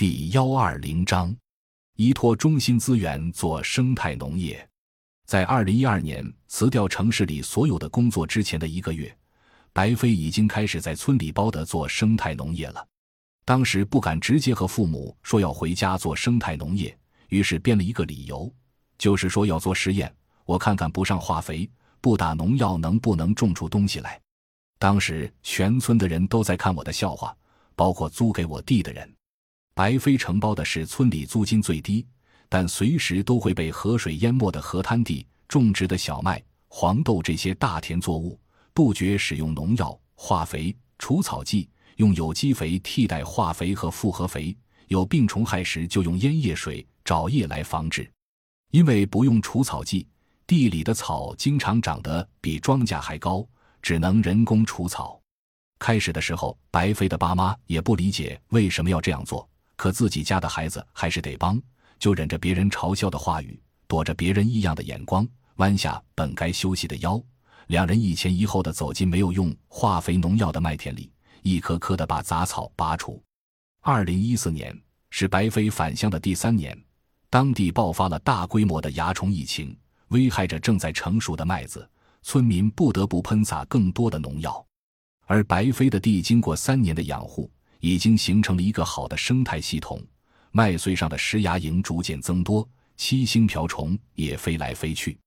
第幺二零章，依托中心资源做生态农业。在二零一二年辞掉城市里所有的工作之前的一个月，白飞已经开始在村里包的做生态农业了。当时不敢直接和父母说要回家做生态农业，于是编了一个理由，就是说要做实验，我看看不上化肥、不打农药能不能种出东西来。当时全村的人都在看我的笑话，包括租给我地的人。白飞承包的是村里租金最低，但随时都会被河水淹没的河滩地，种植的小麦、黄豆这些大田作物，杜绝使用农药、化肥、除草剂，用有机肥替代化肥和复合肥。有病虫害时，就用烟叶水、沼液来防治。因为不用除草剂，地里的草经常长得比庄稼还高。只能人工除草。开始的时候，白飞的爸妈也不理解为什么要这样做，可自己家的孩子还是得帮，就忍着别人嘲笑的话语，躲着别人异样的眼光，弯下本该休息的腰。两人一前一后的走进没有用化肥农药的麦田里，一颗颗的把杂草拔除。二零一四年是白飞返乡的第三年，当地爆发了大规模的蚜虫疫情，危害着正在成熟的麦子。村民不得不喷洒更多的农药，而白飞的地经过三年的养护，已经形成了一个好的生态系统。麦穗上的石芽蝇逐渐增多，七星瓢虫也飞来飞去。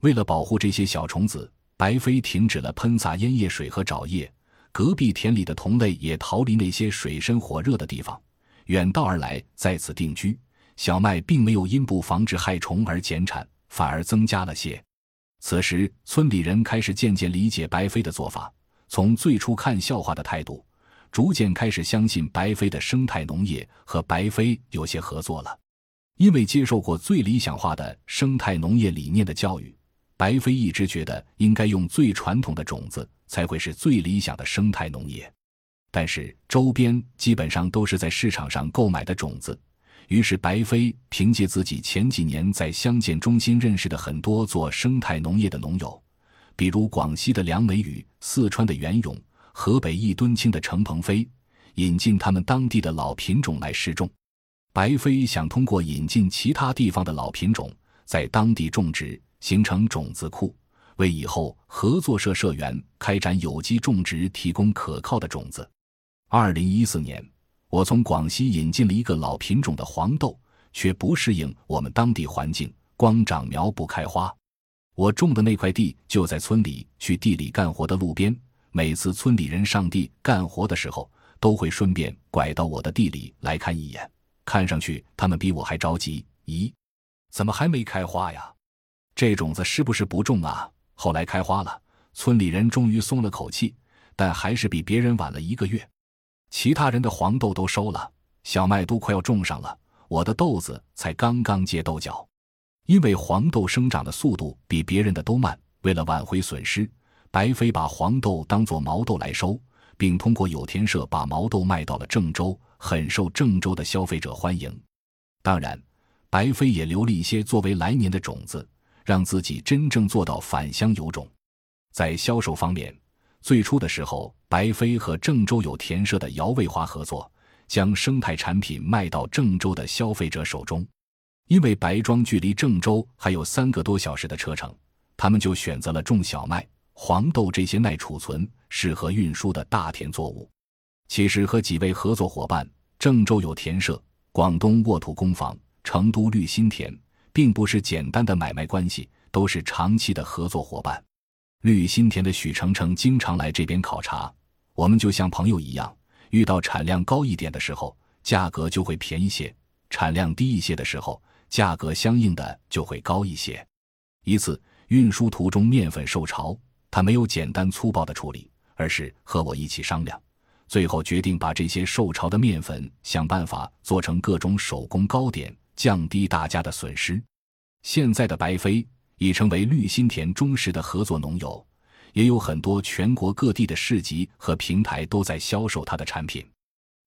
为了保护这些小虫子，白飞停止了喷洒烟叶水和沼液。隔壁田里的同类也逃离那些水深火热的地方，远道而来在此定居。小麦并没有因不防治害虫而减产，反而增加了些。此时，村里人开始渐渐理解白飞的做法，从最初看笑话的态度，逐渐开始相信白飞的生态农业和白飞有些合作了。因为接受过最理想化的生态农业理念的教育，白飞一直觉得应该用最传统的种子才会是最理想的生态农业。但是周边基本上都是在市场上购买的种子。于是，白飞凭借自己前几年在乡建中心认识的很多做生态农业的农友，比如广西的梁美宇、四川的袁勇、河北易敦清的程鹏飞，引进他们当地的老品种来试种。白飞想通过引进其他地方的老品种，在当地种植，形成种子库，为以后合作社社员开展有机种植提供可靠的种子。二零一四年。我从广西引进了一个老品种的黄豆，却不适应我们当地环境，光长苗不开花。我种的那块地就在村里去地里干活的路边，每次村里人上地干活的时候，都会顺便拐到我的地里来看一眼。看上去他们比我还着急。咦，怎么还没开花呀？这种子是不是不种啊？后来开花了，村里人终于松了口气，但还是比别人晚了一个月。其他人的黄豆都收了，小麦都快要种上了，我的豆子才刚刚结豆角。因为黄豆生长的速度比别人的都慢，为了挽回损失，白飞把黄豆当作毛豆来收，并通过有田社把毛豆卖到了郑州，很受郑州的消费者欢迎。当然，白飞也留了一些作为来年的种子，让自己真正做到返乡有种。在销售方面。最初的时候，白飞和郑州有田社的姚卫华合作，将生态产品卖到郑州的消费者手中。因为白庄距离郑州还有三个多小时的车程，他们就选择了种小麦、黄豆这些耐储存、适合运输的大田作物。其实和几位合作伙伴——郑州有田社、广东沃土工坊、成都绿心田，并不是简单的买卖关系，都是长期的合作伙伴。绿心田的许成成经常来这边考察，我们就像朋友一样。遇到产量高一点的时候，价格就会便宜些；产量低一些的时候，价格相应的就会高一些。一次运输途中面粉受潮，他没有简单粗暴的处理，而是和我一起商量，最后决定把这些受潮的面粉想办法做成各种手工糕点，降低大家的损失。现在的白飞。已成为绿心田忠实的合作农友，也有很多全国各地的市集和平台都在销售他的产品。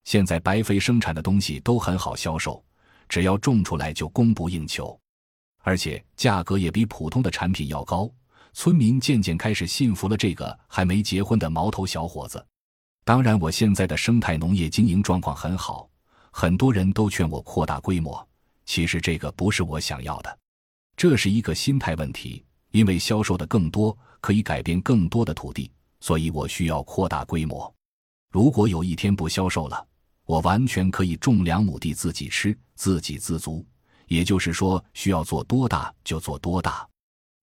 现在白飞生产的东西都很好销售，只要种出来就供不应求，而且价格也比普通的产品要高。村民渐渐开始信服了这个还没结婚的毛头小伙子。当然，我现在的生态农业经营状况很好，很多人都劝我扩大规模，其实这个不是我想要的。这是一个心态问题，因为销售的更多可以改变更多的土地，所以我需要扩大规模。如果有一天不销售了，我完全可以种两亩地自己吃，自给自足。也就是说，需要做多大就做多大。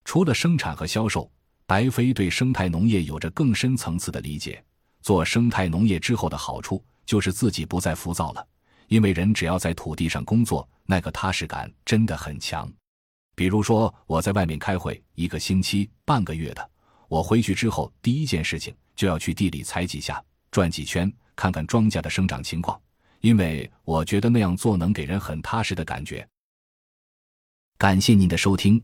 除了生产和销售，白飞对生态农业有着更深层次的理解。做生态农业之后的好处，就是自己不再浮躁了，因为人只要在土地上工作，那个踏实感真的很强。比如说，我在外面开会一个星期、半个月的，我回去之后第一件事情就要去地里踩几下、转几圈，看看庄稼的生长情况，因为我觉得那样做能给人很踏实的感觉。感谢您的收听，